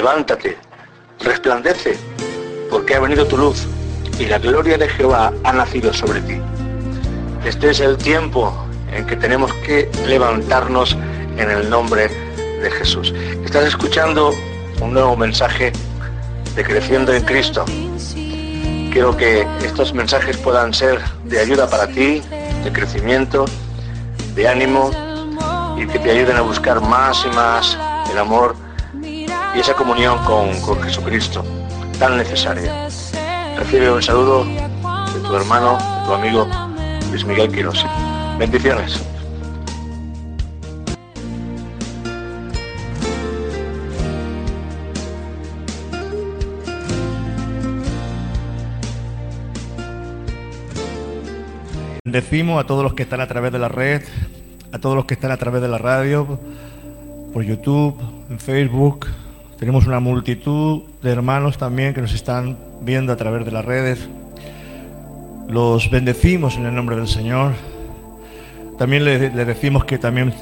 levántate, resplandece, porque ha venido tu luz y la gloria de Jehová ha nacido sobre ti. Este es el tiempo en que tenemos que levantarnos en el nombre de Jesús. Estás escuchando un nuevo mensaje de Creciendo en Cristo. Quiero que estos mensajes puedan ser de ayuda para ti, de crecimiento, de ánimo y que te ayuden a buscar más y más el amor y esa comunión con, Jesucristo tan necesaria. Recibe un saludo de tu hermano, de tu amigo Luis Miguel Quirós. Bendiciones. Decimos a todos los que están a través de la red, a todos los que están a través de la radio, por YouTube, en Facebook, tenemos una multitud de hermanos también que nos están viendo a través de las redes. Los bendecimos en el nombre del Señor. También les, decimos que también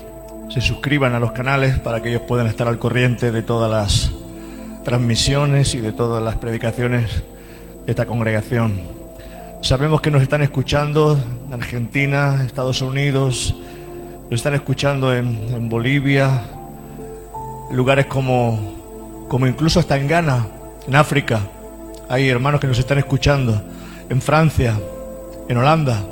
se suscriban a los canales para que ellos puedan estar al corriente de todas las transmisiones y de todas las predicaciones de esta congregación. Sabemos que nos están escuchando en Argentina, Estados Unidos, nos están escuchando en, en Bolivia, lugares como como incluso hasta en Ghana, en África. Hay hermanos que nos están escuchando, en Francia, en Holanda.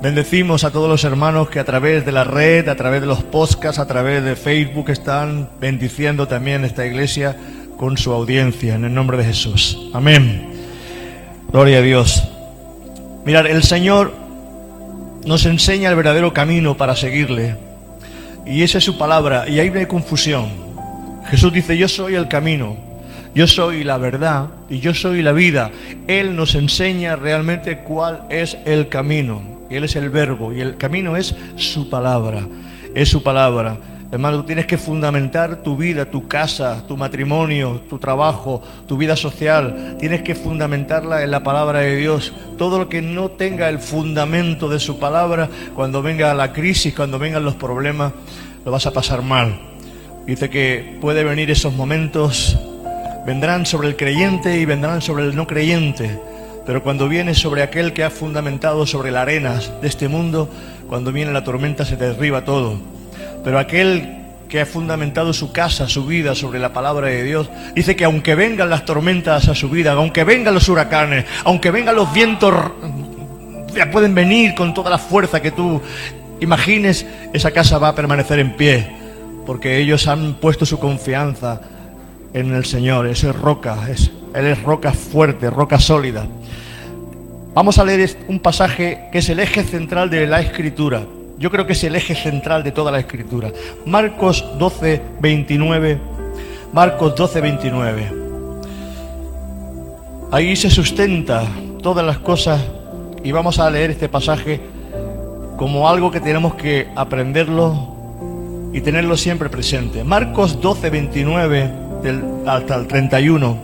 Bendecimos a todos los hermanos que a través de la red, a través de los podcasts, a través de Facebook están bendiciendo también esta iglesia con su audiencia, en el nombre de Jesús. Amén. Gloria a Dios. Mirad, el Señor nos enseña el verdadero camino para seguirle. Y esa es su palabra. Y ahí no hay confusión. Jesús dice, yo soy el camino, yo soy la verdad y yo soy la vida. Él nos enseña realmente cuál es el camino. Él es el verbo y el camino es su palabra, es su palabra. Hermano, tú tienes que fundamentar tu vida, tu casa, tu matrimonio, tu trabajo, tu vida social. Tienes que fundamentarla en la palabra de Dios. Todo lo que no tenga el fundamento de su palabra, cuando venga la crisis, cuando vengan los problemas, lo vas a pasar mal. Dice que puede venir esos momentos, vendrán sobre el creyente y vendrán sobre el no creyente, pero cuando viene sobre aquel que ha fundamentado sobre la arena de este mundo, cuando viene la tormenta se derriba todo. Pero aquel que ha fundamentado su casa, su vida sobre la palabra de Dios, dice que aunque vengan las tormentas a su vida, aunque vengan los huracanes, aunque vengan los vientos, ya pueden venir con toda la fuerza que tú imagines, esa casa va a permanecer en pie porque ellos han puesto su confianza en el Señor. Eso es roca, es, Él es roca fuerte, roca sólida. Vamos a leer un pasaje que es el eje central de la escritura. Yo creo que es el eje central de toda la escritura. Marcos 12, 29. Marcos 12, 29. Ahí se sustenta todas las cosas y vamos a leer este pasaje como algo que tenemos que aprenderlo y tenerlo siempre presente. Marcos 12, 29 hasta el 31.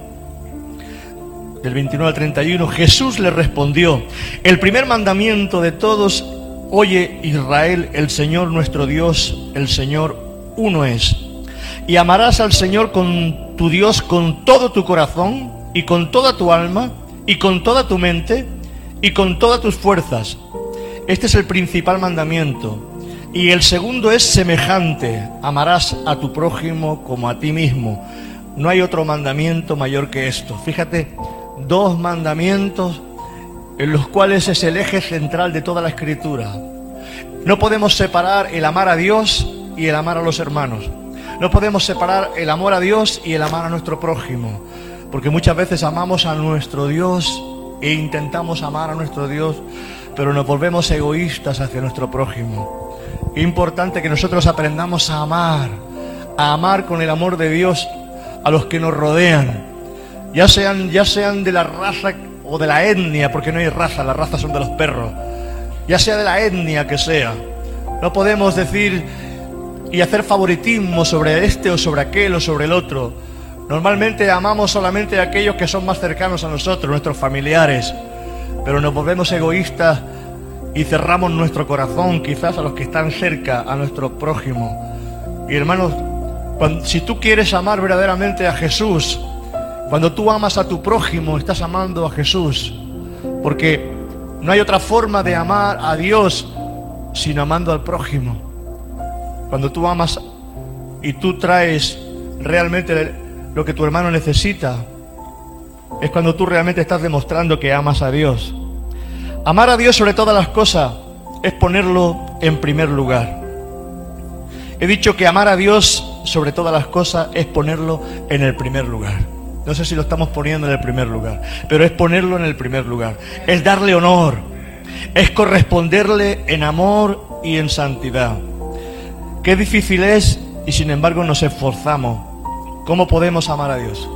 Del 29 al 31, Jesús le respondió, el primer mandamiento de todos, oye Israel, el Señor nuestro Dios, el Señor uno es. Y amarás al Señor con tu Dios con todo tu corazón y con toda tu alma y con toda tu mente y con todas tus fuerzas. Este es el principal mandamiento. Y el segundo es semejante, amarás a tu prójimo como a ti mismo. No hay otro mandamiento mayor que esto. Fíjate, dos mandamientos en los cuales es el eje central de toda la escritura. No podemos separar el amar a Dios y el amar a los hermanos. No podemos separar el amor a Dios y el amar a nuestro prójimo. Porque muchas veces amamos a nuestro Dios e intentamos amar a nuestro Dios, pero nos volvemos egoístas hacia nuestro prójimo. Importante que nosotros aprendamos a amar, a amar con el amor de Dios a los que nos rodean, ya sean, ya sean de la raza o de la etnia, porque no hay raza, las razas son de los perros, ya sea de la etnia que sea. No podemos decir y hacer favoritismo sobre este o sobre aquel o sobre el otro. Normalmente amamos solamente a aquellos que son más cercanos a nosotros, nuestros familiares, pero nos volvemos egoístas y cerramos nuestro corazón quizás a los que están cerca, a nuestro prójimo. Y hermanos, si tú quieres amar verdaderamente a Jesús, cuando tú amas a tu prójimo, estás amando a Jesús. Porque no hay otra forma de amar a Dios sino amando al prójimo. Cuando tú amas y tú traes realmente lo que tu hermano necesita, es cuando tú realmente estás demostrando que amas a Dios. Amar a Dios sobre todas las cosas es ponerlo en primer lugar. He dicho que amar a Dios sobre todas las cosas es ponerlo en el primer lugar. No sé si lo estamos poniendo en el primer lugar, pero es ponerlo en el primer lugar. Es darle honor, es corresponderle en amor y en santidad. Qué difícil es y sin embargo nos esforzamos. ¿Cómo podemos amar a Dios?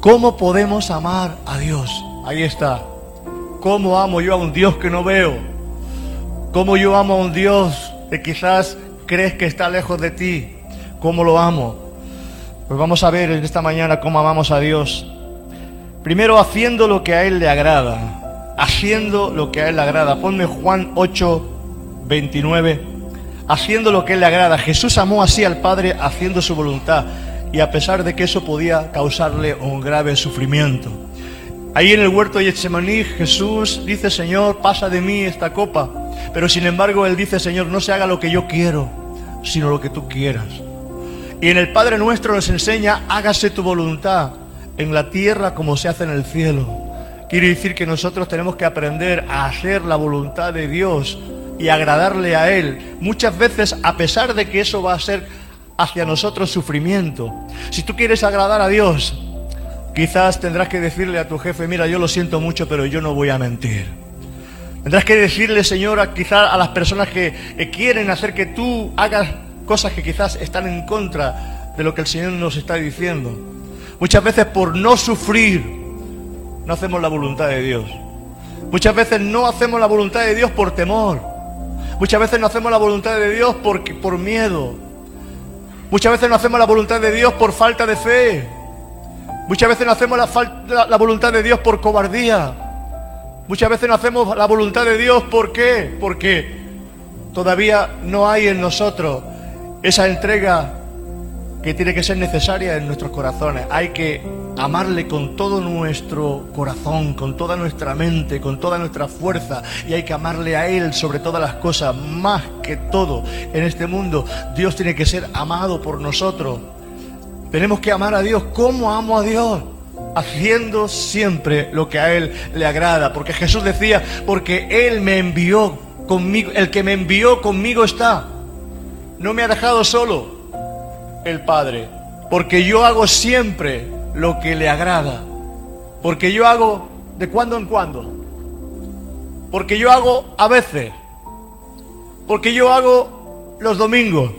¿Cómo podemos amar a Dios? Ahí está. ¿Cómo amo yo a un Dios que no veo? ¿Cómo yo amo a un Dios que quizás crees que está lejos de ti? ¿Cómo lo amo? Pues vamos a ver en esta mañana cómo amamos a Dios. Primero haciendo lo que a Él le agrada. Haciendo lo que a Él le agrada. Ponme Juan 8, 29. Haciendo lo que Él le agrada. Jesús amó así al Padre haciendo su voluntad. Y a pesar de que eso podía causarle un grave sufrimiento. Ahí en el huerto de Getsemaní Jesús dice, Señor, pasa de mí esta copa. Pero sin embargo Él dice, Señor, no se haga lo que yo quiero, sino lo que tú quieras. Y en el Padre nuestro nos enseña, hágase tu voluntad en la tierra como se hace en el cielo. Quiere decir que nosotros tenemos que aprender a hacer la voluntad de Dios y agradarle a Él. Muchas veces, a pesar de que eso va a ser hacia nosotros sufrimiento. Si tú quieres agradar a Dios, Quizás tendrás que decirle a tu jefe, mira, yo lo siento mucho, pero yo no voy a mentir. Tendrás que decirle, Señora, quizás a las personas que quieren hacer que tú hagas cosas que quizás están en contra de lo que el Señor nos está diciendo. Muchas veces por no sufrir, no hacemos la voluntad de Dios. Muchas veces no hacemos la voluntad de Dios por temor. Muchas veces no hacemos la voluntad de Dios por, por miedo. Muchas veces no hacemos la voluntad de Dios por falta de fe. Muchas veces no hacemos la, la, voluntad de Dios por cobardía. Muchas veces no hacemos la voluntad de Dios ¿por qué? Porque todavía no hay en nosotros esa entrega que tiene que ser necesaria en nuestros corazones. Hay que amarle con todo nuestro corazón, con toda nuestra mente, con toda nuestra fuerza y hay que amarle a Él sobre todas las cosas, más que todo en este mundo. Dios tiene que ser amado por nosotros. Tenemos que amar a Dios. ¿Cómo amo a Dios? Haciendo siempre lo que a Él le agrada. Porque Jesús decía, porque Él me envió conmigo, el que me envió conmigo está. No me ha dejado solo el Padre. Porque yo hago siempre lo que le agrada. Porque yo hago de cuando en cuando. Porque yo hago a veces. Porque yo hago los domingos.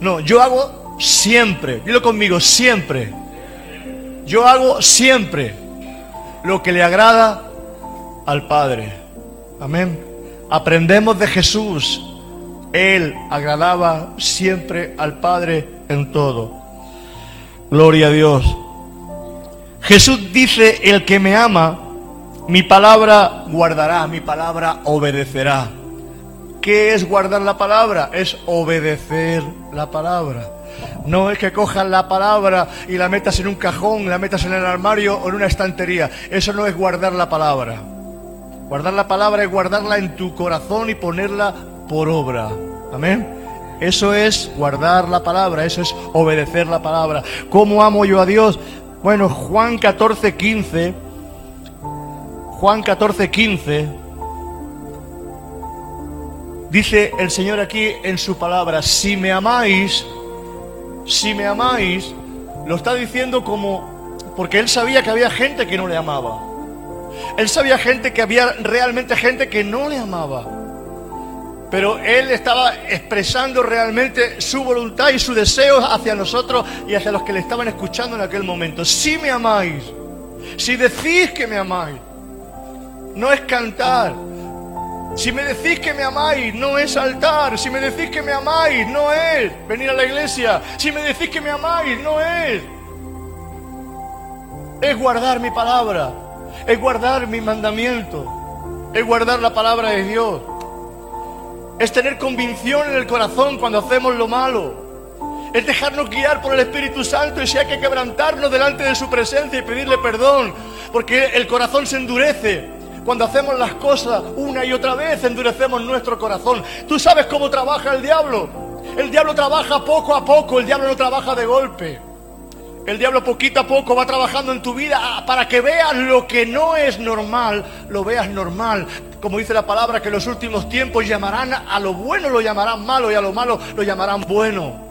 No, yo hago siempre, dilo conmigo, siempre. Yo hago siempre lo que le agrada al Padre. Amén. Aprendemos de Jesús. Él agradaba siempre al Padre en todo. Gloria a Dios. Jesús dice, el que me ama, mi palabra guardará, mi palabra obedecerá. ¿Qué es guardar la palabra? Es obedecer la palabra. No es que cojas la palabra y la metas en un cajón, la metas en el armario o en una estantería. Eso no es guardar la palabra. Guardar la palabra es guardarla en tu corazón y ponerla por obra. Amén. Eso es guardar la palabra, eso es obedecer la palabra. ¿Cómo amo yo a Dios? Bueno, Juan 14, 15. Juan 14, 15. Dice el Señor aquí en su palabra, si me amáis, si me amáis, lo está diciendo como, porque él sabía que había gente que no le amaba. Él sabía gente que había realmente gente que no le amaba. Pero él estaba expresando realmente su voluntad y su deseo hacia nosotros y hacia los que le estaban escuchando en aquel momento. Si me amáis, si decís que me amáis, no es cantar, si me decís que me amáis, no es saltar. Si me decís que me amáis, no es venir a la iglesia. Si me decís que me amáis, no es. Es guardar mi palabra. Es guardar mi mandamiento. Es guardar la palabra de Dios. Es tener convicción en el corazón cuando hacemos lo malo. Es dejarnos guiar por el Espíritu Santo y si hay que quebrantarnos delante de su presencia y pedirle perdón, porque el corazón se endurece. Cuando hacemos las cosas una y otra vez, endurecemos nuestro corazón. ¿Tú sabes cómo trabaja el diablo? El diablo trabaja poco a poco, el diablo no trabaja de golpe. El diablo poquito a poco va trabajando en tu vida para que veas lo que no es normal, lo veas normal. Como dice la palabra, que en los últimos tiempos llamarán a lo bueno, lo llamarán malo y a lo malo lo llamarán bueno.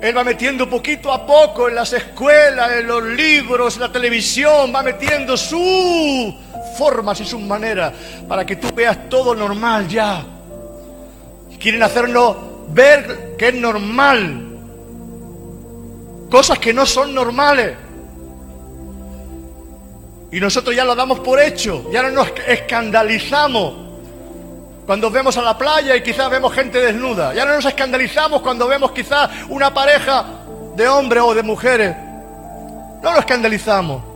Él va metiendo poquito a poco en las escuelas, en los libros, en la televisión, va metiendo sus formas y sus maneras para que tú veas todo normal ya. Quieren hacernos ver que es normal cosas que no son normales. Y nosotros ya lo damos por hecho, ya no nos escandalizamos cuando vemos a la playa y quizás vemos gente desnuda. Ya no nos escandalizamos cuando vemos quizás una pareja de hombres o de mujeres. No nos escandalizamos.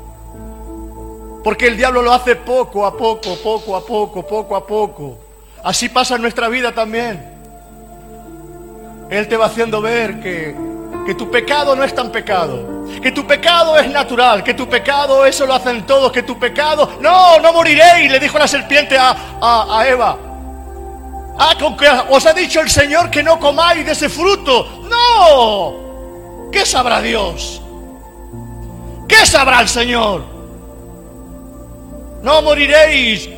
Porque el diablo lo hace poco a poco, poco a poco, poco a poco. Así pasa en nuestra vida también. Él te va haciendo ver que que tu pecado no es tan pecado, que tu pecado es natural, que tu pecado eso lo hacen todos, que tu pecado, no, no moriréis, le dijo la serpiente a, a, Eva. Ah, con que os ha dicho el Señor que no comáis de ese fruto. No, ¿qué sabrá Dios? ¿Qué sabrá el Señor? No moriréis.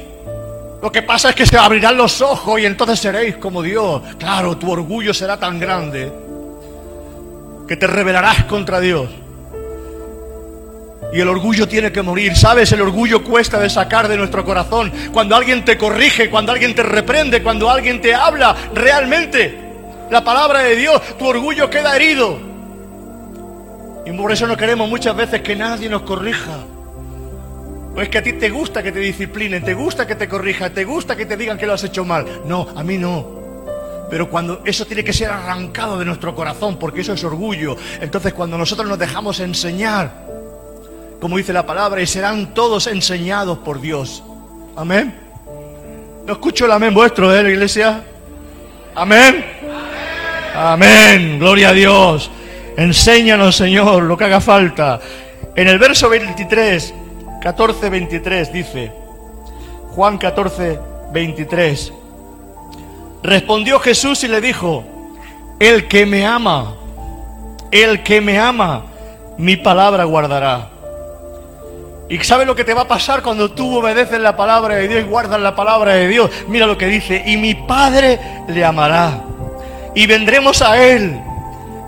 Lo que pasa es que se abrirán los ojos y entonces seréis como Dios. Claro, tu orgullo será tan grande que te rebelarás contra Dios. Y el orgullo tiene que morir. ¿Sabes? El orgullo cuesta de sacar de nuestro corazón. Cuando alguien te corrige, cuando alguien te reprende, cuando alguien te habla realmente la palabra de Dios, tu orgullo queda herido. Y por eso no queremos muchas veces que nadie nos corrija. Es que a ti te gusta que te disciplinen, te gusta que te corrijan, te gusta que te digan que lo has hecho mal. No, a mí no. Pero cuando eso tiene que ser arrancado de nuestro corazón, porque eso es orgullo, entonces cuando nosotros nos dejamos enseñar, como dice la palabra, y serán todos enseñados por Dios. Amén. No escucho el amén vuestro, ¿eh, iglesia? Amén. Amén. Gloria a Dios. Enséñanos, Señor, lo que haga falta. En el verso 23, 14, 23 dice, Juan 14, 23. Respondió Jesús y le dijo, el que me ama, el que me ama, mi palabra guardará. ¿Y sabe lo que te va a pasar cuando tú obedeces la palabra de Dios y guardas la palabra de Dios? Mira lo que dice, y mi Padre le amará. Y vendremos a Él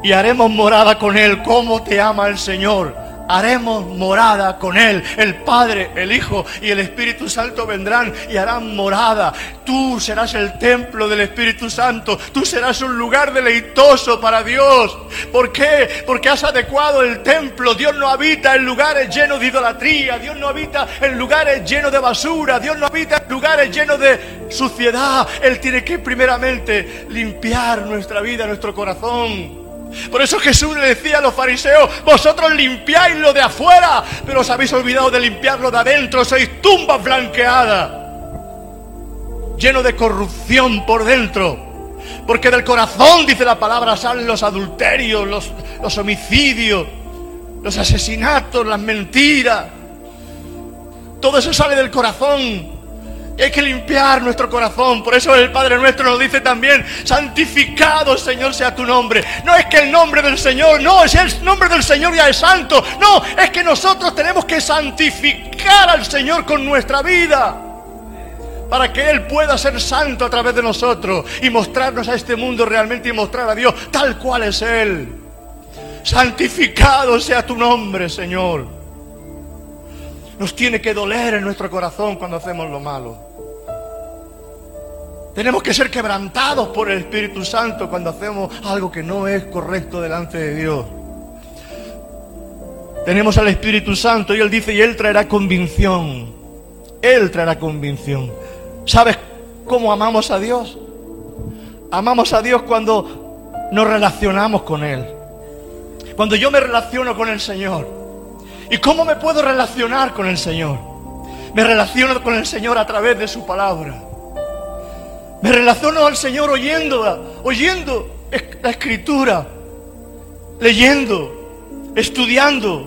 y haremos morada con Él. ¿Cómo te ama el Señor? Haremos morada con Él. El Padre, el Hijo y el Espíritu Santo vendrán y harán morada. Tú serás el templo del Espíritu Santo. Tú serás un lugar deleitoso para Dios. ¿Por qué? Porque has adecuado el templo. Dios no habita en lugares llenos de idolatría. Dios no habita en lugares llenos de basura. Dios no habita en lugares llenos de suciedad. Él tiene que primeramente limpiar nuestra vida, nuestro corazón. Por eso Jesús le decía a los fariseos, vosotros limpiáis lo de afuera, pero os habéis olvidado de limpiarlo de adentro, sois tumba blanqueada, lleno de corrupción por dentro. Porque del corazón, dice la palabra, salen los adulterios, los, los homicidios, los asesinatos, las mentiras. Todo eso sale del corazón hay que limpiar nuestro corazón. Por eso el Padre nuestro nos dice también, santificado Señor sea tu nombre. No es que el nombre del Señor, no, es el nombre del Señor ya es santo. No, es que nosotros tenemos que santificar al Señor con nuestra vida. Para que Él pueda ser santo a través de nosotros y mostrarnos a este mundo realmente y mostrar a Dios tal cual es Él. Santificado sea tu nombre, Señor. Nos tiene que doler en nuestro corazón cuando hacemos lo malo. Tenemos que ser quebrantados por el Espíritu Santo cuando hacemos algo que no es correcto delante de Dios. Tenemos al Espíritu Santo y Él dice, y Él traerá convicción. Él traerá convicción. ¿Sabes cómo amamos a Dios? Amamos a Dios cuando nos relacionamos con Él. Cuando yo me relaciono con el Señor. ¿Y cómo me puedo relacionar con el Señor? Me relaciono con el Señor a través de su palabra. Me relaciono al Señor oyendo, oyendo la escritura. leyendo, estudiando,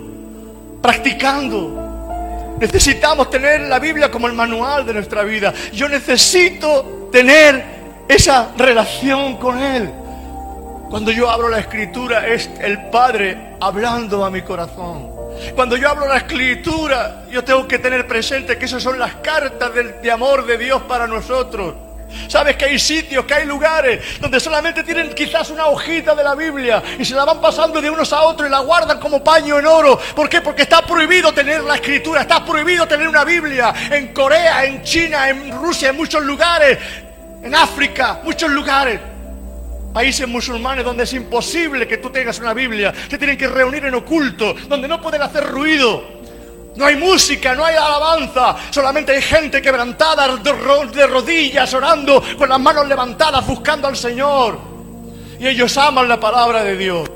practicando. Necesitamos tener la Biblia como el manual de nuestra vida. Yo necesito tener esa relación con Él. Cuando yo abro la escritura es el Padre hablando a mi corazón. Cuando yo hablo la escritura, yo tengo que tener presente que esas son las cartas de amor de Dios para nosotros. Sabes que hay sitios, que hay lugares donde solamente tienen quizás una hojita de la Biblia y se la van pasando de unos a otros y la guardan como paño en oro. ¿Por qué? Porque está prohibido tener la escritura, está prohibido tener una Biblia en Corea, en China, en Rusia, en muchos lugares, en África, muchos lugares. Países musulmanes donde es imposible que tú tengas una Biblia, se tienen que reunir en oculto, donde no pueden hacer ruido. No hay música, no hay alabanza, solamente hay gente quebrantada de rodillas, orando con las manos levantadas, buscando al Señor. Y ellos aman la palabra de Dios.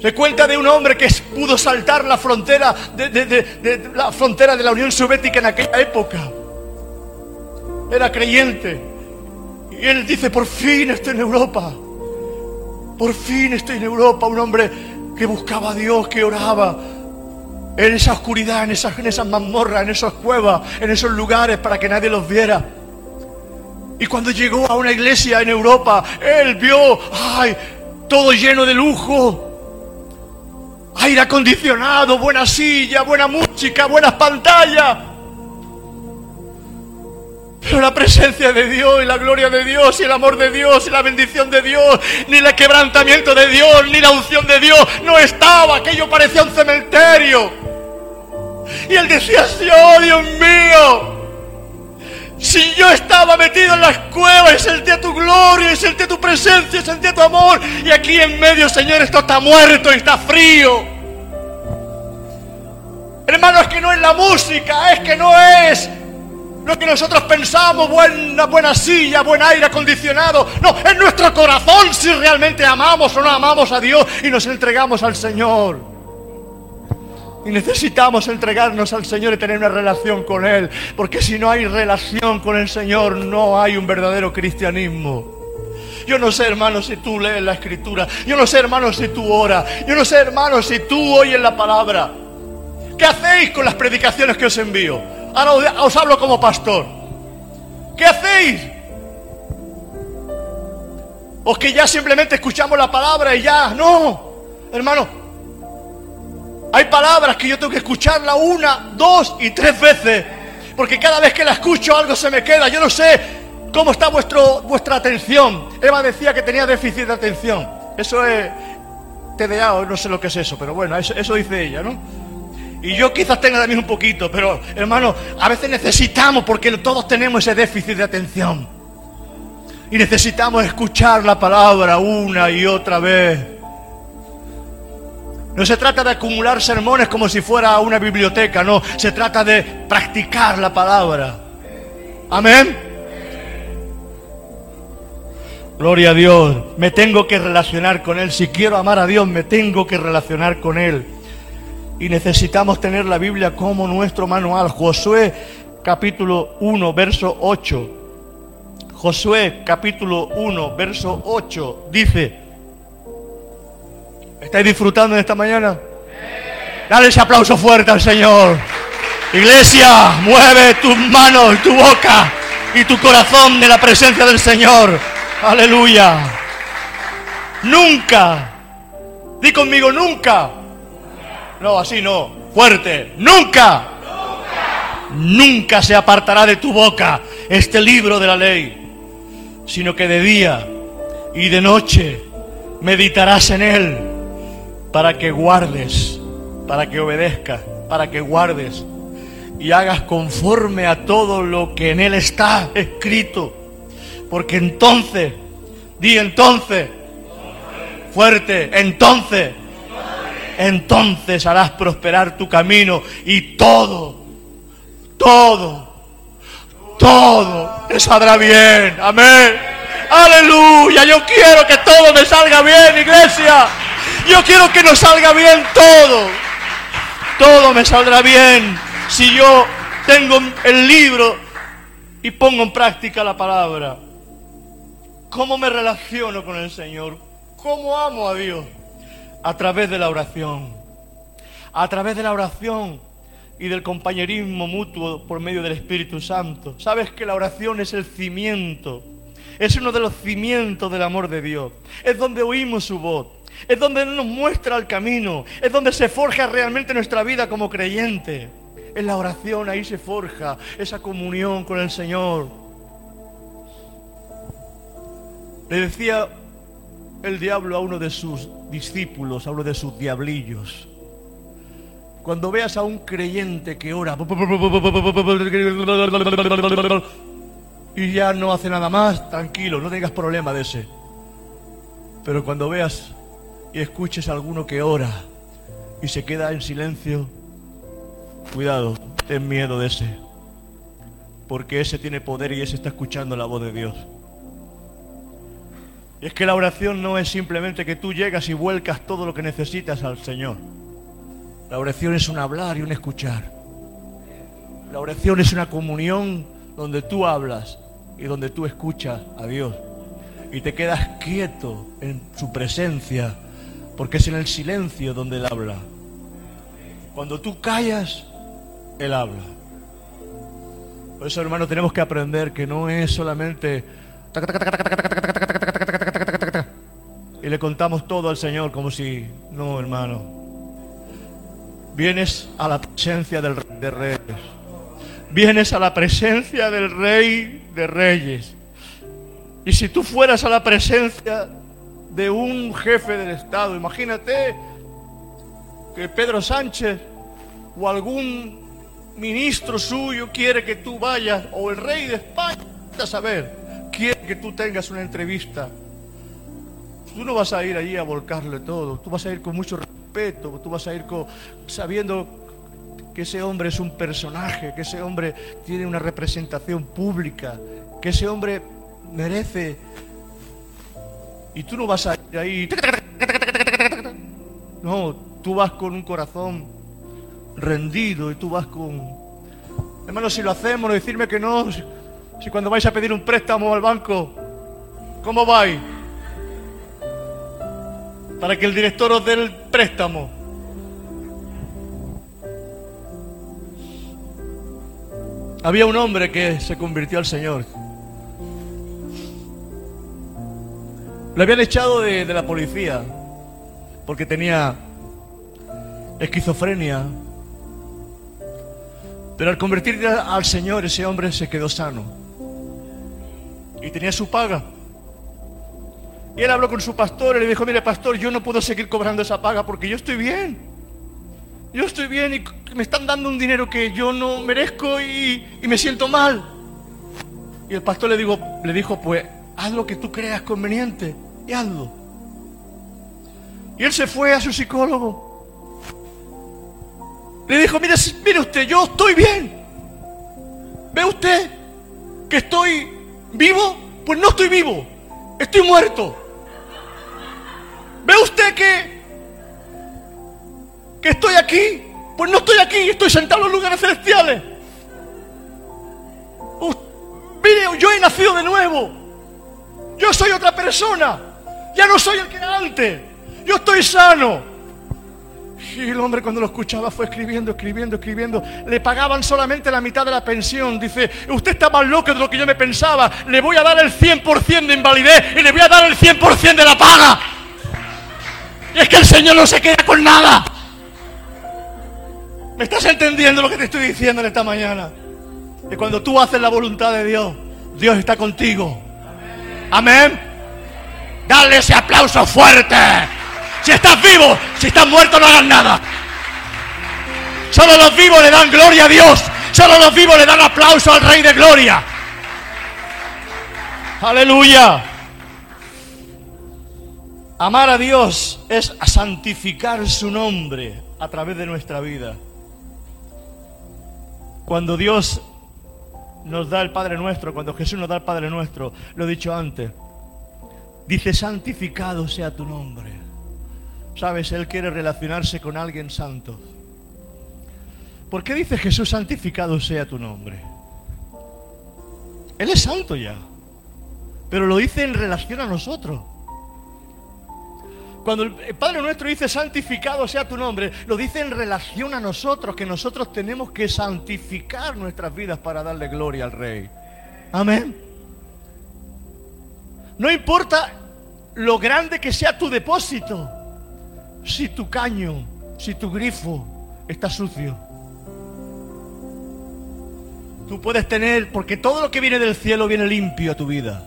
Se cuenta de un hombre que pudo saltar la frontera de, la frontera de la Unión Soviética en aquella época. Era creyente. Y él dice, por fin estoy en Europa. Por fin estoy en Europa, un hombre que buscaba a Dios, que oraba en esa oscuridad, en esas, mazmorras, en esas cuevas, en esos lugares para que nadie los viera. Y cuando llegó a una iglesia en Europa, él vio, ay, todo lleno de lujo. Aire acondicionado, buena silla, buena música, buenas pantallas. Pero la presencia de Dios y la gloria de Dios y el amor de Dios y la bendición de Dios, ni el quebrantamiento de Dios, ni la unción de Dios, no estaba. Aquello parecía un cementerio. Y él decía así, oh Dios mío, si yo estaba metido en las cuevas y sentía tu gloria, y sentía tu presencia, y sentía tu amor, y aquí en medio, Señor, esto está muerto y está frío. Hermano, es que no es la música, es que no es lo que nosotros pensamos, buena, buena silla, buen aire acondicionado. No, es nuestro corazón si realmente amamos o no amamos a Dios y nos entregamos al Señor. Y necesitamos entregarnos al Señor y tener una relación con Él. Porque si no hay relación con el Señor, no hay un verdadero cristianismo. Yo no sé, hermano, si tú lees la escritura. Yo no sé, hermano, si tú oras. Yo no sé, hermano, si tú oyes la palabra. ¿Qué hacéis con las predicaciones que os envío? Ahora os hablo como pastor. ¿Qué hacéis? ¿O que ya simplemente escuchamos la palabra y ya? No, hermano. Hay palabras que yo tengo que escucharla una, dos y tres veces. Porque cada vez que la escucho algo se me queda. Yo no sé cómo está vuestro, vuestra atención. Eva decía que tenía déficit de atención. Eso es TDA o no sé lo que es eso, pero bueno, eso, eso dice ella, ¿no? Y yo quizás tenga también un poquito, pero hermano, a veces necesitamos, porque todos tenemos ese déficit de atención. Y necesitamos escuchar la palabra una y otra vez. No se trata de acumular sermones como si fuera una biblioteca, no. Se trata de practicar la palabra. Amén. Gloria a Dios. Me tengo que relacionar con Él. Si quiero amar a Dios, me tengo que relacionar con Él y necesitamos tener la Biblia como nuestro manual. Josué capítulo 1, verso 8. Josué capítulo 1, verso 8 dice, ¿estáis disfrutando en esta mañana? Dale ese aplauso fuerte al Señor. Iglesia, mueve tus manos, tu boca y tu corazón de la presencia del Señor. Aleluya. Nunca, di conmigo, nunca no, así no. Fuerte. Nunca. Nunca. se apartará de tu boca este libro de la ley, sino que de día y de noche meditarás en él para que guardes, para que obedezcas, para que guardes y hagas conforme a todo lo que en él está escrito. Porque entonces, di entonces, fuerte, entonces entonces harás prosperar tu camino y todo, todo, todo te saldrá bien. Amén. Aleluya. Yo quiero que todo me salga bien, iglesia. Yo quiero que nos salga bien todo. Todo me saldrá bien si yo tengo el libro y pongo en práctica la palabra. ¿Cómo me relaciono con el Señor? ¿Cómo amo a Dios? A través de la oración. A través de la oración y del compañerismo mutuo por medio del Espíritu Santo. Sabes que la oración es el cimiento, es uno de los cimientos del amor de Dios. Es donde oímos su voz, es donde nos muestra el camino, es donde se forja realmente nuestra vida como creyente. En la oración ahí se forja esa comunión con el Señor. Le decía el diablo a uno de sus discípulos, uno de sus diablillos. Cuando veas a un creyente que ora y ya no hace nada más, tranquilo, no tengas problema de ese. Pero cuando veas y escuches a alguno que ora y se queda en silencio, cuidado, ten miedo de ese. Porque ese tiene poder y ese está escuchando la voz de Dios. Y es que la oración no es simplemente que tú llegas y vuelcas todo lo que necesitas al Señor. La oración es un hablar y un escuchar. La oración es una comunión donde tú hablas y donde tú escuchas a Dios. Y te quedas quieto en su presencia, porque es en el silencio donde Él habla. Cuando tú callas, Él habla. Por eso, hermano, tenemos que aprender que no es solamente y le contamos todo al Señor como si, no, hermano. Vienes a la presencia del Rey de Reyes. Vienes a la presencia del Rey de Reyes. Y si tú fueras a la presencia de un jefe del Estado, imagínate que Pedro Sánchez o algún ministro suyo quiere que tú vayas, o el rey de España, a saber, quiere que tú tengas una entrevista Tú no vas a ir allí a volcarle todo, tú vas a ir con mucho respeto, tú vas a ir sabiendo que ese hombre es un personaje, que ese hombre tiene una representación pública, que ese hombre merece. Y tú no vas a ir ahí. No, tú vas con un corazón rendido y tú vas con... Hermano, si lo hacemos, decirme que no, si cuando vais a pedir un préstamo al banco, ¿cómo vais? Para que el director os dé el préstamo. Había un hombre que se convirtió al Señor. Le habían echado de, la policía porque tenía esquizofrenia. Pero al convertirse al Señor ese hombre se quedó sano. Y tenía su paga. Y él habló con su pastor y le dijo, mire pastor, yo no puedo seguir cobrando esa paga porque yo estoy bien. Yo estoy bien y me están dando un dinero que yo no merezco y, me siento mal. Y el pastor le, dijo, le dijo, pues haz lo que tú creas conveniente y hazlo. Y él se fue a su psicólogo. Le dijo, mire, mire usted, yo estoy bien. ¿Ve usted que estoy vivo? Pues no estoy vivo, estoy muerto. ¿Ve usted que, que estoy aquí? Pues no estoy aquí, estoy sentado en los lugares celestiales. mire, yo he nacido de nuevo. Yo soy otra persona. Ya no soy el que era antes. Yo estoy sano. Y el hombre cuando lo escuchaba fue escribiendo, escribiendo, escribiendo. Le pagaban solamente la mitad de la pensión. Dice, usted está más loco de lo que yo me pensaba. Le voy a dar el 100% de invalidez y le voy a dar el 100% de la paga. Es que el Señor no se queda con nada. ¿Me estás entendiendo lo que te estoy diciendo en esta mañana? Que cuando tú haces la voluntad de Dios, Dios está contigo. Amén. Dale ese aplauso fuerte. Si estás vivo, si estás muerto, no hagas nada. Solo los vivos le dan gloria a Dios. Solo los vivos le dan aplauso al Rey de Gloria. Aleluya. Amar a Dios es santificar su nombre a través de nuestra vida. Cuando Dios nos da el Padre nuestro, cuando Jesús nos da el Padre nuestro, lo he dicho antes, dice santificado sea tu nombre. Sabes, Él quiere relacionarse con alguien santo. ¿Por qué dice Jesús santificado sea tu nombre? Él es santo ya. pero lo dice en relación a nosotros. Cuando el Padre nuestro dice santificado sea tu nombre, lo dice en relación a nosotros, que nosotros tenemos que santificar nuestras vidas para darle gloria al Rey. Amén. No importa lo grande que sea tu depósito, si tu caño, si tu grifo está sucio. Tú puedes tener, porque todo lo que viene del cielo viene limpio a tu vida.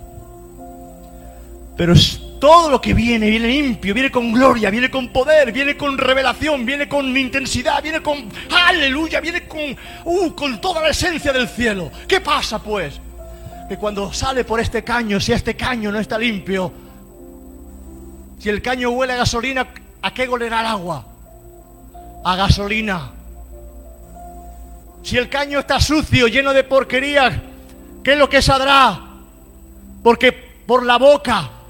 Pero todo lo que viene, viene limpio, viene con gloria, viene con poder, viene con revelación, viene con intensidad, viene con aleluya, viene con, uh, con toda la esencia del cielo. ¿Qué pasa pues? Que cuando sale por este caño, si este caño no está limpio, si el caño huele a gasolina, ¿a qué olerá el agua? A gasolina. Si el caño está sucio, lleno de porquería, ¿qué es lo que saldrá? Porque por la boca,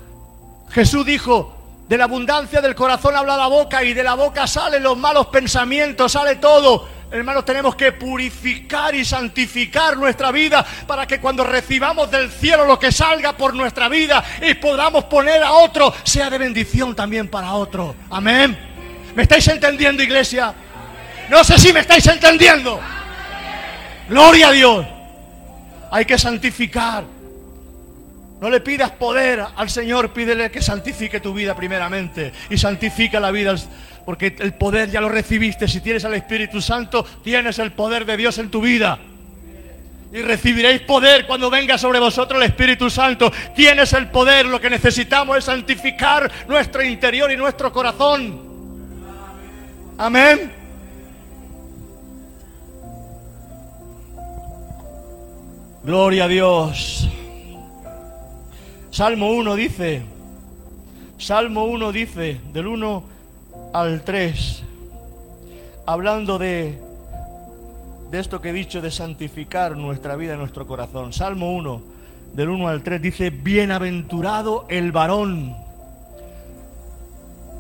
Jesús dijo, de la abundancia del corazón habla la boca y de la boca salen los malos pensamientos, sale todo. Hermanos, tenemos que purificar y santificar nuestra vida para que cuando recibamos del cielo lo que salga por nuestra vida y podamos poner a otro, sea de bendición también para otro. Amén. ¿Me estáis entendiendo, iglesia? No sé si me estáis entendiendo. Gloria a Dios. Hay que santificar. No le pidas poder al Señor, pídele que santifique tu vida primeramente y santifica la vida porque el poder ya lo recibiste. Si tienes al Espíritu Santo, tienes el poder de Dios en tu vida. Y recibiréis poder cuando venga sobre vosotros el Espíritu Santo. Tienes el poder. Lo que necesitamos es santificar nuestro interior y nuestro corazón. Amén. Gloria a Dios. Salmo 1 dice, Salmo 1 dice, del 1 al 3, hablando de, de esto que he dicho, de santificar nuestra vida nuestro corazón. Salmo 1, del 1 al 3, dice, bienaventurado el varón.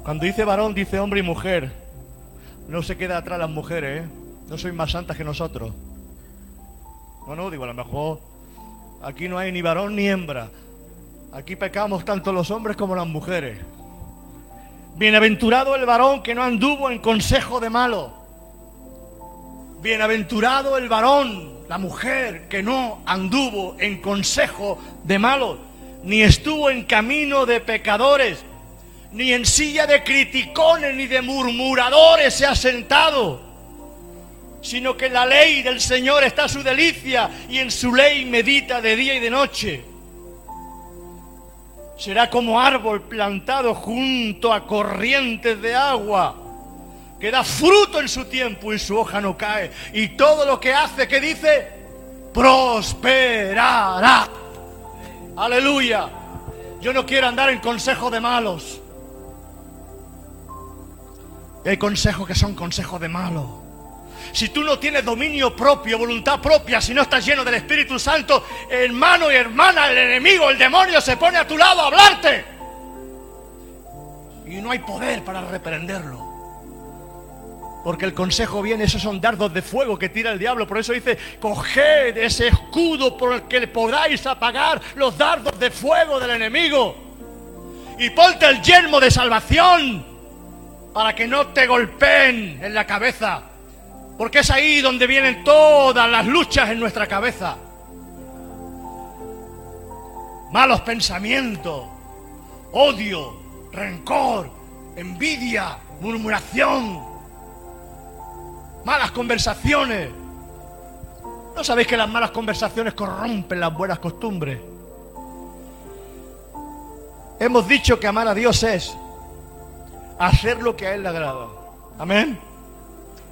Cuando dice varón, dice hombre y mujer. No se queda atrás las mujeres, ¿eh? No soy más santas que nosotros. No, no, digo, a lo mejor aquí no hay ni varón ni hembra. Aquí pecamos tanto los hombres como las mujeres. Bienaventurado el varón que no anduvo en consejo de malo. Bienaventurado el varón, la mujer que no anduvo en consejo de malo, ni estuvo en camino de pecadores, ni en silla de criticones, ni de murmuradores se ha sentado, sino que la ley del Señor está su delicia y en su ley medita de día y de noche. Será como árbol plantado junto a corrientes de agua, que da fruto en su tiempo y su hoja no cae. Y todo lo que hace, que dice, prosperará. Aleluya. Yo no quiero andar en consejo de malos. hay consejos que son consejos de malos. Si tú no tienes dominio propio, voluntad propia, si no estás lleno del Espíritu Santo, hermano y hermana, el enemigo, el demonio se pone a tu lado a hablarte. Y no hay poder para reprenderlo. Porque el consejo viene, esos son dardos de fuego que tira el diablo. Por eso dice, coged ese escudo por el que podáis apagar los dardos de fuego del enemigo. Y ponte el yelmo de salvación para que no te golpeen en la cabeza. Porque es ahí donde vienen todas las luchas en nuestra cabeza. Malos pensamientos, odio, rencor, envidia, murmuración, malas conversaciones. ¿No sabéis que las malas conversaciones corrompen las buenas costumbres? Hemos dicho que amar a Dios es hacer lo que a Él le agrada. Amén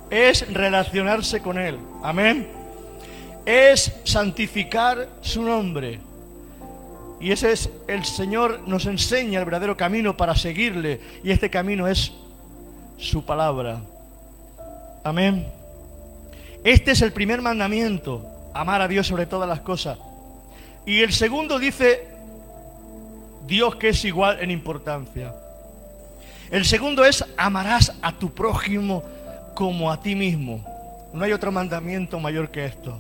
es relacionarse con Él. Amén. Es santificar su nombre. Y ese es el Señor nos enseña el verdadero camino para seguirle. Y este camino es su palabra. Amén. Este es el primer mandamiento, amar a Dios sobre todas las cosas. Y el segundo dice, Dios que es igual en importancia. El segundo es, amarás a tu prójimo como a ti mismo. No hay otro mandamiento mayor que esto.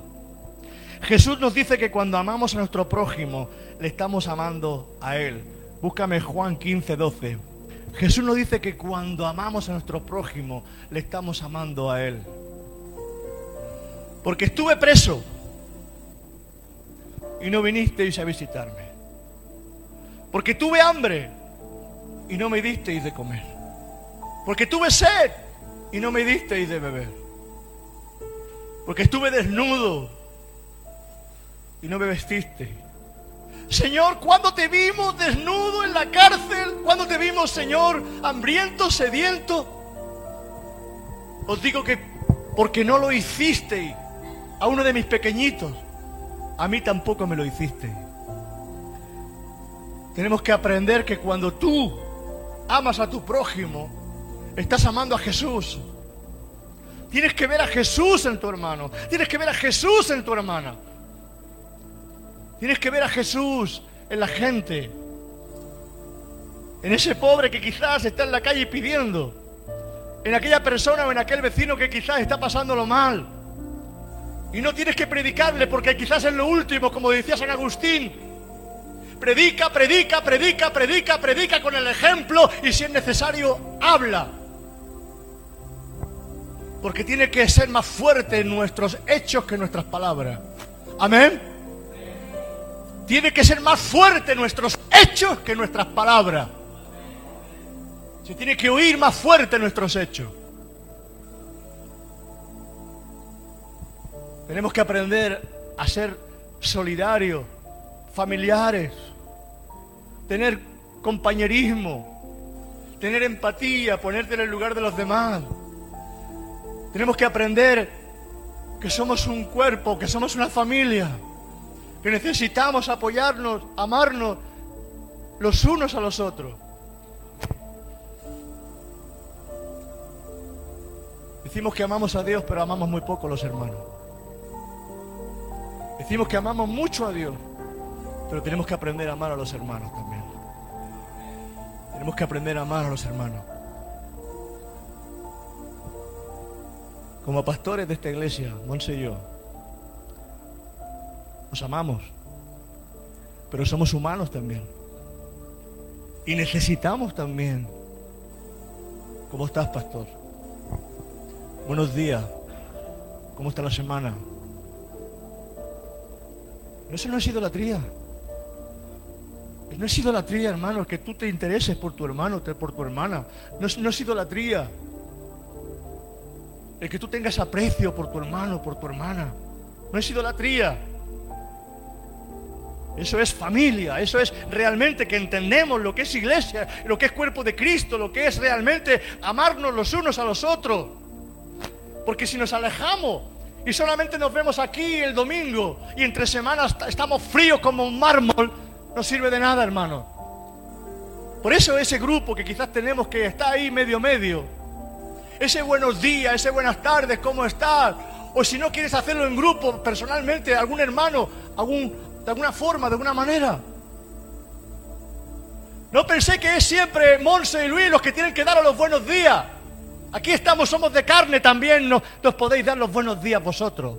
Jesús nos dice que cuando amamos a nuestro prójimo, le estamos amando a Él. Búscame Juan 15, 12. Jesús nos dice que cuando amamos a nuestro prójimo, le estamos amando a Él. Porque estuve preso y no vinisteis a visitarme. Porque tuve hambre y no me disteis de comer. Porque tuve sed y no me disteis de beber. Porque estuve desnudo y no me vestiste. Señor, cuando te vimos desnudo en la cárcel, cuando te vimos, Señor, hambriento, sediento, os digo que porque no lo hicisteis a uno de mis pequeñitos, a mí tampoco me lo hiciste. Tenemos que aprender que cuando tú amas a tu prójimo, estás amando a Jesús. Tienes que ver a Jesús en tu hermano. Tienes que ver a Jesús en tu hermana. Tienes que ver a Jesús en la gente. En ese pobre que quizás está en la calle pidiendo. En aquella persona o en aquel vecino que quizás está pasándolo mal. Y no tienes que predicarle porque quizás es lo último, como decía San Agustín. Predica, predica, predica, predica, predica con el ejemplo y si es necesario, habla. Porque tiene que ser más fuerte en nuestros hechos que nuestras palabras. Amén. Tiene que ser más fuerte nuestros hechos que nuestras palabras. Se tiene que oír más fuerte nuestros hechos. Tenemos que aprender a ser solidarios, familiares, tener compañerismo, tener empatía, ponerte en el lugar de los demás. Tenemos que aprender que somos un cuerpo, que somos una familia, que necesitamos apoyarnos, amarnos los unos a los otros. Decimos que amamos a Dios, pero amamos muy poco a los hermanos. Decimos que amamos mucho a Dios, pero tenemos que aprender a amar a los hermanos también. Tenemos que aprender a amar a los hermanos. Como pastores de esta iglesia, Monse y yo, nos amamos, pero somos humanos también. Y necesitamos también. ¿Cómo estás, pastor? Buenos días. ¿Cómo está la semana? Eso no es idolatría. No es idolatría, hermano, que tú te intereses por tu hermano, por tu hermana. No es, no es idolatría. El que tú tengas aprecio por tu hermano, por tu hermana. No es idolatría. Eso es familia, eso es realmente que entendemos lo que es iglesia, lo que es cuerpo de Cristo, lo que es realmente amarnos los unos a los otros. Porque si nos alejamos y solamente nos vemos aquí el domingo y entre semanas estamos fríos como un mármol, no sirve de nada, hermano. Por eso ese grupo que quizás tenemos que está ahí medio medio, ese buenos días, ese buenas tardes, ¿cómo estás? O si no quieres hacerlo en grupo, personalmente, algún hermano, algún, de alguna forma, de alguna manera. No pensé que es siempre Monse y Luis los que tienen que dar los buenos días. Aquí estamos, somos de carne también, nos, nos podéis dar los buenos días vosotros.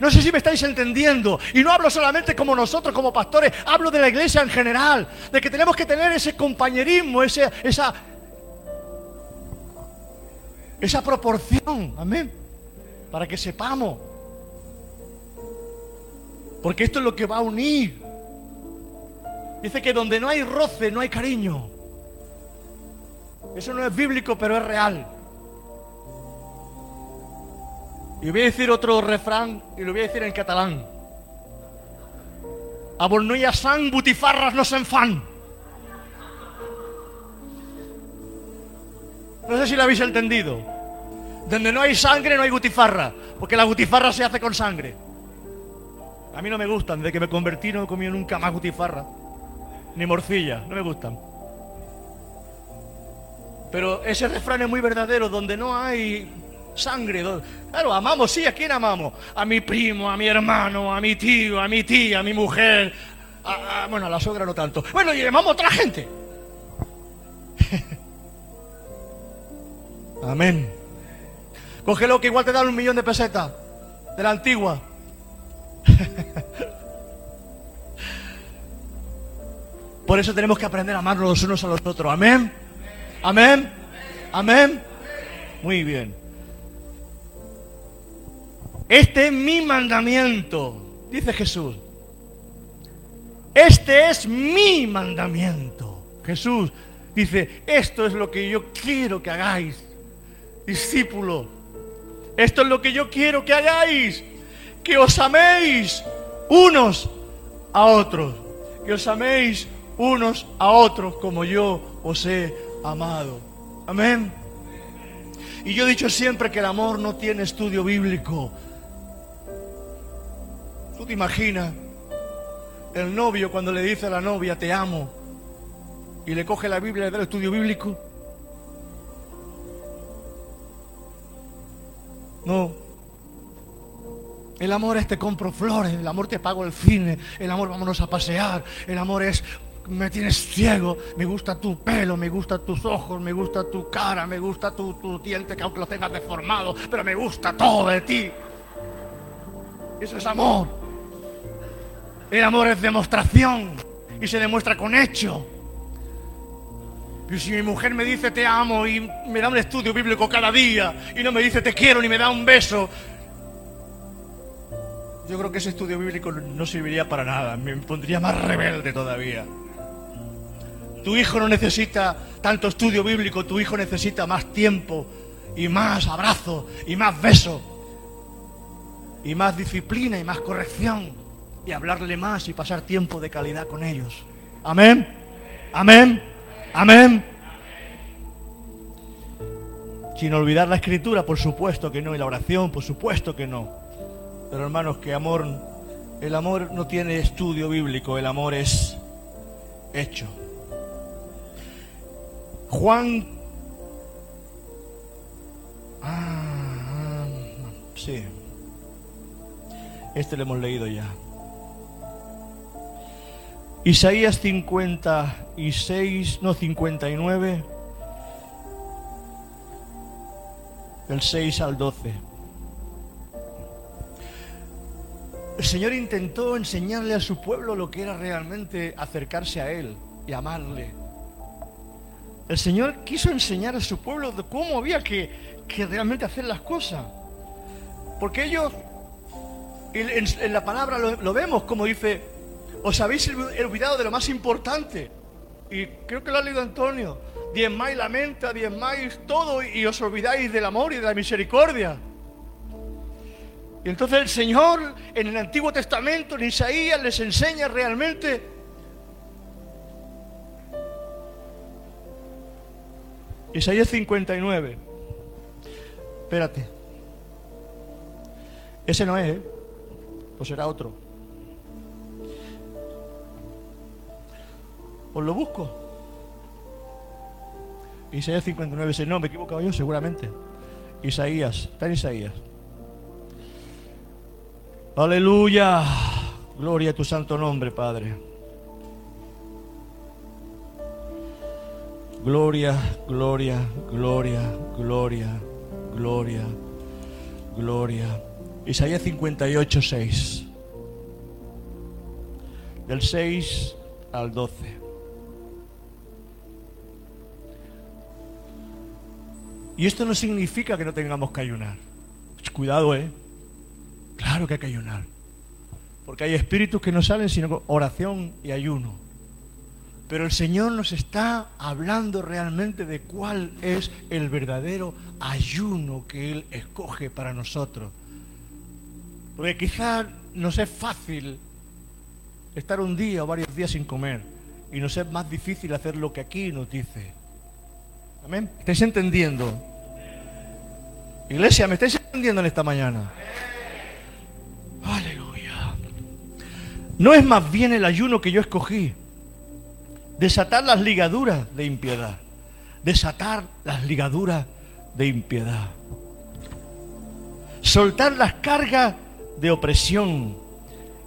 No sé si me estáis entendiendo. Y no hablo solamente como nosotros, como pastores, hablo de la iglesia en general, de que tenemos que tener ese compañerismo, ese, esa, esa proporción, amén, para que sepamos. Porque esto es lo que va a unir. Dice que donde no hay roce, no hay cariño. Eso no es bíblico, pero es real. Y voy a decir otro refrán y lo voy a decir en catalán. A sang, butifarras no se'n fan. No sé si lo habéis entendido. Donde no hay sangre no hay butifarra, porque la butifarra se hace con sangre. A mí no me gustan, desde que me convertí no he comido nunca más butifarra, ni morcilla, no me gustan. Pero ese refrán es muy verdadero, donde no hay sangre. Claro, amamos, sí, ¿a quién amamos? A mi primo, a mi hermano, a mi tío, a mi tía, a mi mujer. bueno, a la suegra no tanto. Bueno, y amamos a otra gente. Amén. Coge lo que igual te dan un millón de pesetas de la antigua. Por eso tenemos que aprender a amarnos los unos a los otros. Amén. Amén. Amén. Muy bien. Este es mi mandamiento, dice Jesús. Este es mi mandamiento. Jesús dice, esto es lo que yo quiero que hagáis discípulo. Esto es lo que yo quiero que hagáis, que os améis unos a otros, que os améis unos a otros como yo os he amado. Amén. Y yo he dicho siempre que el amor no tiene estudio bíblico. ¿Tú te imaginas el novio cuando le dice a la novia te amo y le coge la Biblia y le da el estudio bíblico? No. El amor es te compro flores, el amor te pago el cine, el amor vámonos a pasear, el amor es me tienes ciego, me gusta tu pelo, me gusta tus ojos, me gusta tu cara, me gusta tu, tu diente que aunque lo tengas deformado, pero me gusta todo de ti. Eso es amor. El amor es demostración y se demuestra con hecho. Pero si mi mujer me dice te amo y me da un estudio bíblico cada día y no me dice te quiero ni me da un beso, yo creo que ese estudio bíblico no serviría para nada, me pondría más rebelde todavía. Tu hijo no necesita tanto estudio bíblico, tu hijo necesita más tiempo y más abrazo y más beso y más disciplina y más corrección y hablarle más y pasar tiempo de calidad con ellos. Amén. Amén. Amén. Sin olvidar la escritura, por supuesto que no, y la oración, por supuesto que no. Pero hermanos, que amor, el amor no tiene estudio bíblico, el amor es hecho. Juan... Ah, sí. Este lo hemos leído ya. Isaías 56, no 59, del 6 al 12. El Señor intentó enseñarle a su pueblo lo que era realmente acercarse a Él y amarle. El Señor quiso enseñar a su pueblo de cómo había que, realmente hacer las cosas. Porque ellos, en, la palabra lo, vemos como dice, os habéis olvidado de lo más importante. Y creo que lo ha leído Antonio. Diezmáis la mente, diezmáis todo y os olvidáis del amor y de la misericordia. Y entonces el Señor en el Antiguo Testamento, en Isaías, les enseña realmente Isaías 59. Espérate. Ese no es, ¿eh? Pues será otro. Os lo busco. Isaías 59. Ese no, me he equivocado yo, seguramente. Isaías. Está en Isaías. Aleluya. Gloria a tu santo nombre, Padre. Gloria, gloria, gloria, gloria, gloria, gloria. Isaías 58, 6. Del 6 al 12. Y esto no significa que no tengamos que ayunar. Cuidado, ¿eh? Claro que hay que ayunar. Porque hay espíritus que no salen sino oración y ayuno. Pero el Señor nos está hablando realmente de cuál es el verdadero ayuno que Él escoge para nosotros. Porque quizás nos es fácil estar un día o varios días sin comer y nos es más difícil hacer lo que aquí nos dice. ¿Amén? ¿Estáis entendiendo? Iglesia, ¿me estáis entendiendo en esta mañana? Aleluya. No es más bien el ayuno que yo escogí desatar las ligaduras de impiedad, desatar las ligaduras de impiedad, soltar las cargas de opresión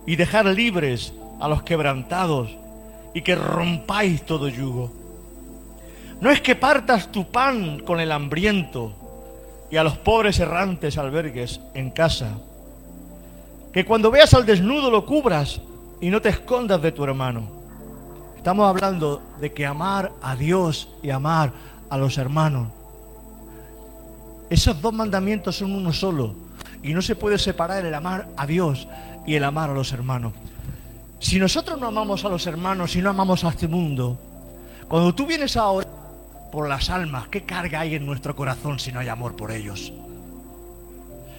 y dejar libres a los quebrantados y que rompáis todo yugo. No es que partas tu pan con el hambriento y a los pobres errantes albergues en casa. Que cuando veas al desnudo lo cubras y no te escondas de tu hermano Estamos hablando de que amar a Dios y amar a los hermanos. Esos dos mandamientos son uno solo. Y no se puede separar el amar a Dios y el amar a los hermanos. Si nosotros no amamos a los hermanos y no amamos a este mundo, cuando tú vienes ahora por las almas, ¿qué carga hay en nuestro corazón si no hay amor por ellos?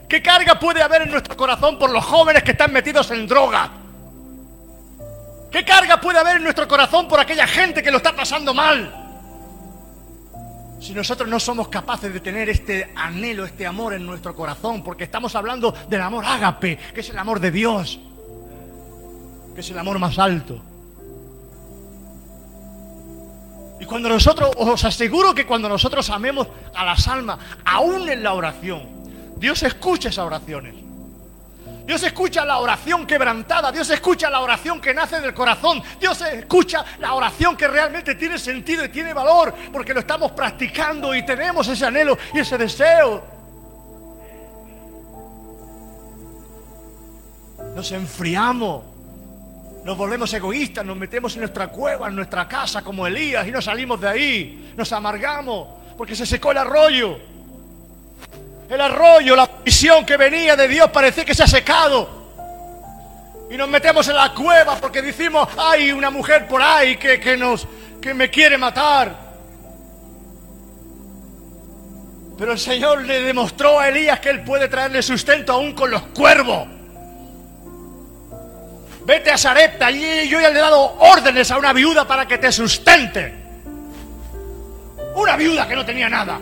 ¿Qué carga puede haber en nuestro corazón por los jóvenes que están metidos en droga? ¿Qué carga puede haber en nuestro corazón por aquella gente que lo está pasando mal? Si nosotros no somos capaces de tener este anhelo, este amor en nuestro corazón, porque estamos hablando del amor ágape, que es el amor de Dios, que es el amor más alto. Y cuando nosotros, os aseguro que cuando nosotros amemos a las almas, aún en la oración, Dios escucha esas oraciones. Dios escucha la oración quebrantada, Dios escucha la oración que nace del corazón, Dios escucha la oración que realmente tiene sentido y tiene valor, porque lo estamos practicando y tenemos ese anhelo y ese deseo. Nos enfriamos, nos volvemos egoístas, nos metemos en nuestra cueva, en nuestra casa como Elías y no salimos de ahí, nos amargamos porque se secó el arroyo. El arroyo, la visión que venía de Dios parecía que se ha secado. Y nos metemos en la cueva porque decimos, hay una mujer por ahí que, que, nos, que me quiere matar. Pero el Señor le demostró a Elías que él puede traerle sustento aún con los cuervos. Vete a Sarepta, allí yo ya le he dado órdenes a una viuda para que te sustente. Una viuda que no tenía nada.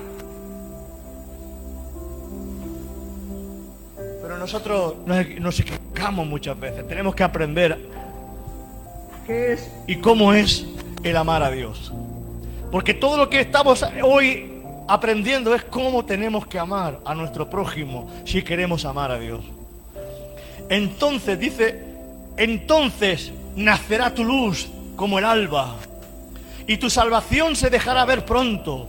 nosotros nos, equivocamos muchas veces. Tenemos que aprender qué es y cómo es el amar a Dios. Porque todo lo que estamos hoy aprendiendo es cómo tenemos que amar a nuestro prójimo si queremos amar a Dios. Entonces dice, entonces nacerá tu luz como el alba y tu salvación se dejará ver pronto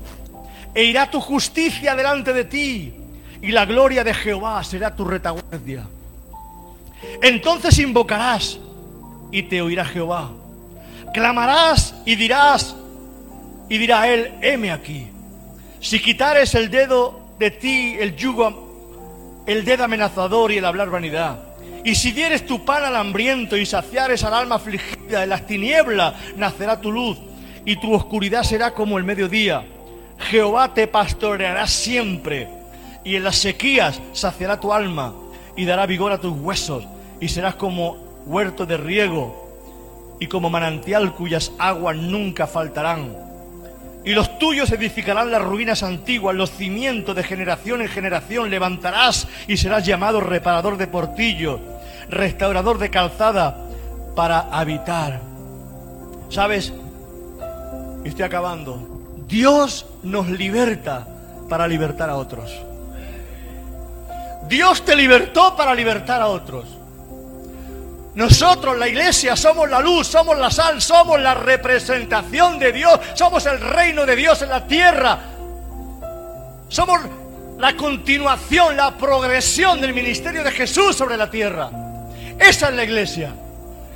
e irá tu justicia delante de ti y la gloria de Jehová será tu retaguardia. Entonces invocarás y te oirá Jehová. Clamarás y dirás, y dirá él, heme aquí. Si quitares el dedo de ti, el yugo, el dedo amenazador y el hablar vanidad, y si dieres tu pan al hambriento y saciares al alma afligida, en las tinieblas nacerá tu luz, y tu oscuridad será como el mediodía. Jehová te pastoreará siempre y en las sequías saciará tu alma y dará vigor a tus huesos y serás como huerto de riego y como manantial cuyas aguas nunca faltarán. Y los tuyos edificarán las ruinas antiguas, los cimientos de generación en generación levantarás y serás llamado reparador de portillo, restaurador de calzada para habitar. ¿Sabes? Estoy acabando. Dios nos liberta para libertar a otros. Dios te libertó para libertar a otros. Nosotros, la iglesia, somos la luz, somos la sal, somos la representación de Dios, somos el reino de Dios en la tierra. Somos la continuación, la progresión del ministerio de Jesús sobre la tierra. Esa es la iglesia,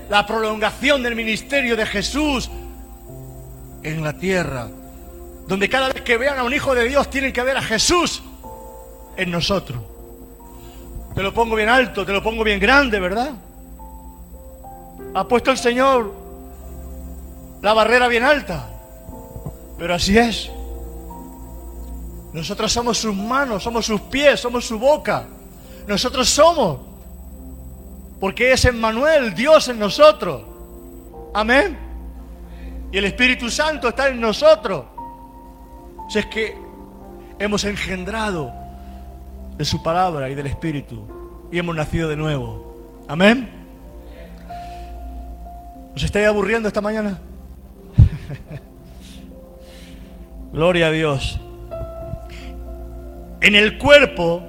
la prolongación del ministerio de Jesús en la tierra, donde cada vez que vean a un hijo de Dios tienen que ver a Jesús en nosotros. Te lo pongo bien alto, te lo pongo bien grande, ¿verdad? Ha puesto el Señor la barrera bien alta. Pero así es. Nosotros somos sus manos, somos sus pies, somos su boca. Nosotros somos. Porque es Emmanuel, Dios en nosotros. Amén. Y el Espíritu Santo está en nosotros. Si es que hemos engendrado de su palabra y del Espíritu y hemos nacido de nuevo. Amén. ¿Os estáis aburriendo esta mañana? Gloria a Dios. En el cuerpo,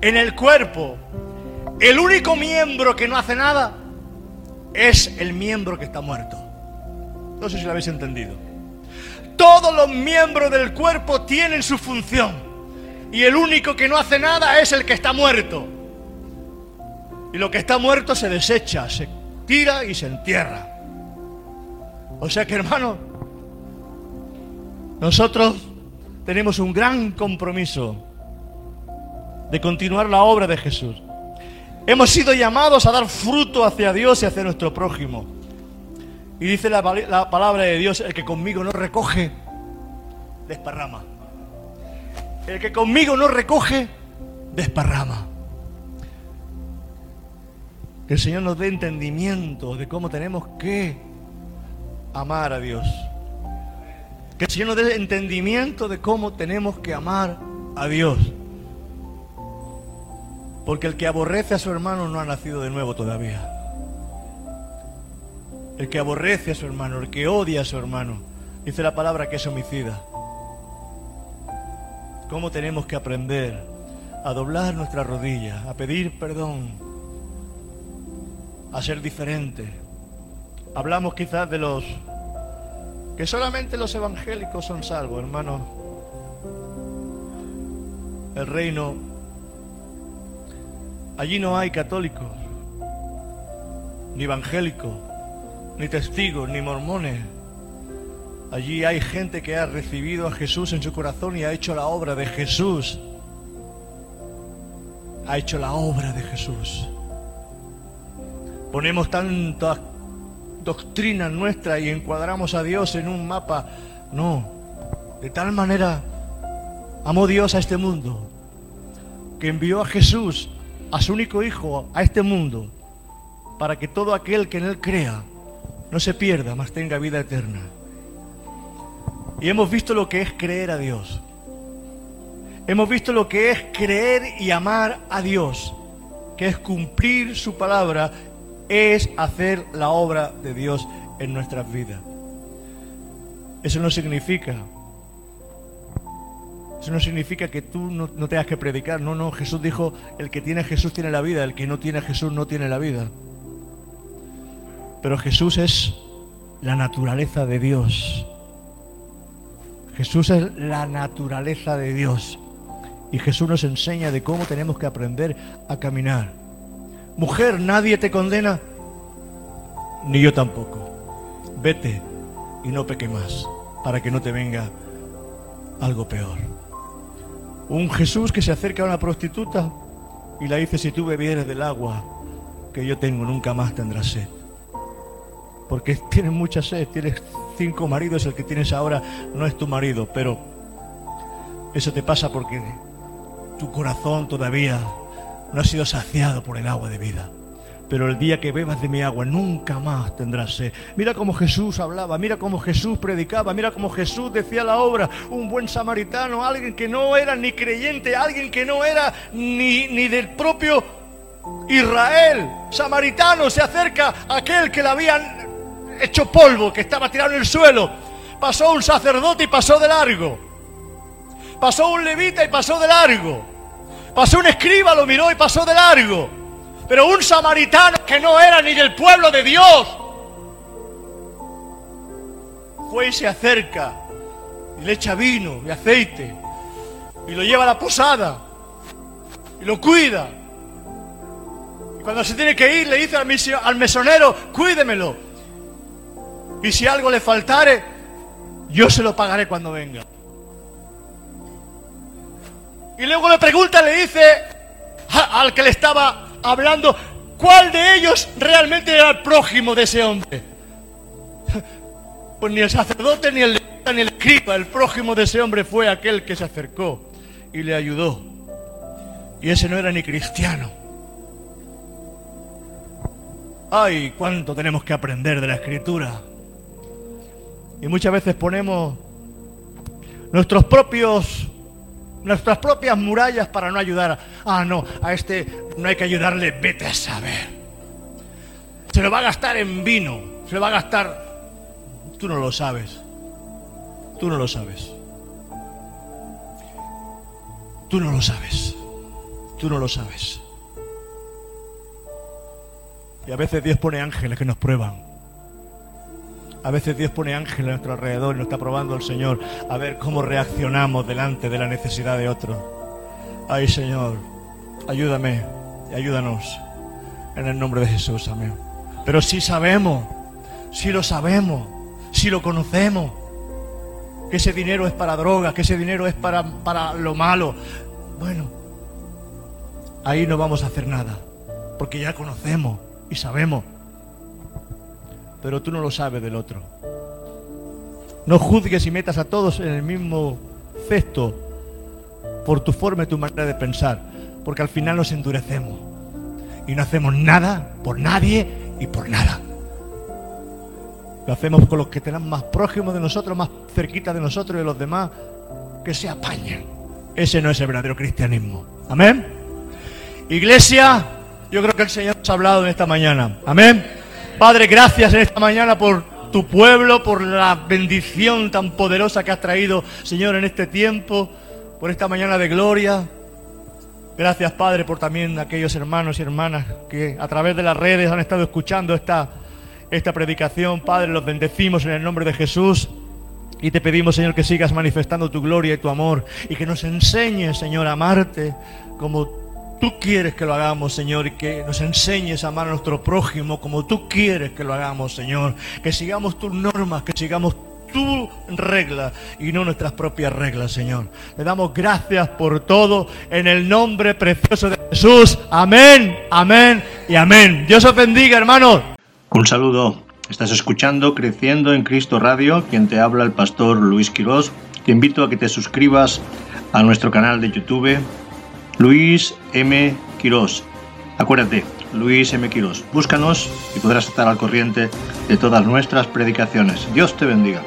en el cuerpo, el único miembro que no hace nada es el miembro que está muerto. No sé si lo habéis entendido. Todos los miembros del cuerpo tienen su función. Y el único que no hace nada es el que está muerto. Y lo que está muerto se desecha, se tira y se entierra. O sea que hermano, nosotros tenemos un gran compromiso de continuar la obra de Jesús. Hemos sido llamados a dar fruto hacia Dios y hacia nuestro prójimo. Y dice la, la palabra de Dios, el que conmigo no recoge, desparrama. El que conmigo no recoge, desparrama. Que el Señor nos dé entendimiento de cómo tenemos que amar a Dios. Que el Señor nos dé entendimiento de cómo tenemos que amar a Dios. Porque el que aborrece a su hermano no ha nacido de nuevo todavía. El que aborrece a su hermano, el que odia a su hermano, dice la palabra que es homicida. ¿Cómo tenemos que aprender a doblar nuestras rodillas, a pedir perdón, a ser diferentes? Hablamos quizás de los que solamente los evangélicos son salvos, hermano. El reino, allí no hay católicos, ni evangélicos, ni testigos, ni mormones. Allí hay gente que ha recibido a Jesús en su corazón y ha hecho la obra de Jesús. Ha hecho la obra de Jesús. Ponemos tantas doctrinas nuestras y encuadramos a Dios en un mapa. No. De tal manera amó Dios a este mundo que envió a Jesús, a su único hijo, a este mundo, para que todo aquel que en él crea no se pierda, mas tenga vida eterna. Y hemos visto lo que es creer a Dios. Hemos visto lo que es creer y amar a Dios, que es cumplir su palabra, es hacer la obra de Dios en nuestras vidas. Eso no significa, eso no significa que tú no, tengas que predicar. No, no, Jesús dijo, el que tiene Jesús tiene la vida, el que no tiene Jesús no tiene la vida. Pero Jesús es la naturaleza de Dios. Jesús es la naturaleza de Dios. Y Jesús nos enseña de cómo tenemos que aprender a caminar. Mujer, nadie te condena, ni yo tampoco. Vete y no peque más, para que no te venga algo peor. Un Jesús que se acerca a una prostituta y la dice, si tú bebieres del agua que yo tengo, nunca más tendrás sed. Porque tienes mucha sed, tienes cinco maridos, el que tienes ahora no es tu marido, pero eso te pasa porque tu corazón todavía no ha sido saciado por el agua de vida. Pero el día que bebas de mi agua nunca más tendrás sed. Mira cómo Jesús hablaba, mira cómo Jesús predicaba, mira cómo Jesús decía la obra. Un buen samaritano, alguien que no era ni creyente, alguien que no era ni, ni del propio Israel. Samaritano se acerca a aquel que le habían hecho polvo, que estaba tirado en el suelo. Pasó un sacerdote y pasó de largo. Pasó un levita y pasó de largo. Pasó un escriba, lo miró y pasó de largo. Pero un samaritano que no era ni del pueblo de Dios, fue y se acerca y le echa vino y aceite y lo lleva a la posada y lo cuida. Y cuando se tiene que ir le dice al mesonero, cuídemelo. Y si algo le faltare, yo se lo pagaré cuando venga. Y luego le pregunta, le dice al que le estaba hablando, ¿cuál de ellos realmente era el prójimo de ese hombre? Pues ni el sacerdote, ni el ni el escriba, el prójimo de ese hombre fue aquel que se acercó y le ayudó. Y ese no era ni cristiano. Ay, cuánto tenemos que aprender de la escritura. Y muchas veces ponemos nuestros propios nuestras propias murallas para no ayudar. Ah, no, a este no hay que ayudarle, vete a saber. Se lo va a gastar en vino, se lo va a gastar... Tú no lo sabes. Tú no lo sabes. Tú no lo sabes. Tú no lo sabes. Y a veces Dios pone ángeles que nos prueban. A veces Dios pone ángeles a nuestro alrededor y nos está probando el Señor a ver cómo reaccionamos delante de la necesidad de otro. Ay Señor, ayúdame y ayúdanos en el nombre de Jesús, amén. Pero si sabemos, si lo sabemos, si lo conocemos, que ese dinero es para drogas, que ese dinero es para, para lo malo, bueno, ahí no vamos a hacer nada, porque ya conocemos y sabemos. Pero tú no lo sabes del otro. No juzgues y metas a todos en el mismo cesto por tu forma y tu manera de pensar, porque al final nos endurecemos y no hacemos nada por nadie y por nada. Lo hacemos con los que tenemos más próximos de nosotros, más cerquita de nosotros y de los demás, que se apañen. Ese no es el verdadero cristianismo. Amén. Iglesia, yo creo que el Señor nos ha hablado en esta mañana. Amén. Padre, gracias en esta mañana por tu pueblo, por la bendición tan poderosa que has traído, Señor, en este tiempo, por esta mañana de gloria. Gracias, Padre, por también aquellos hermanos y hermanas que a través de las redes han estado escuchando esta, esta predicación. Padre, los bendecimos en el nombre de Jesús. Y te pedimos, Señor, que sigas manifestando tu gloria y tu amor y que nos enseñes, Señor, a amarte como tú quieres que lo hagamos, Señor, y que nos enseñes a amar a nuestro prójimo como tú quieres que lo hagamos, Señor. Que sigamos tus normas, que sigamos tu regla y no nuestras propias reglas, Señor. Le damos gracias por todo en el nombre precioso de Jesús. Amén, amén y amén. Dios os bendiga, hermanos. Un saludo. Estás escuchando Creciendo en Cristo Radio, quien te habla el pastor Luis Quirós. Te invito a que te suscribas a nuestro canal de YouTube, Luis M. Quirós. Acuérdate, Luis M. Quirós. Búscanos y podrás estar al corriente de todas nuestras predicaciones. Dios te bendiga.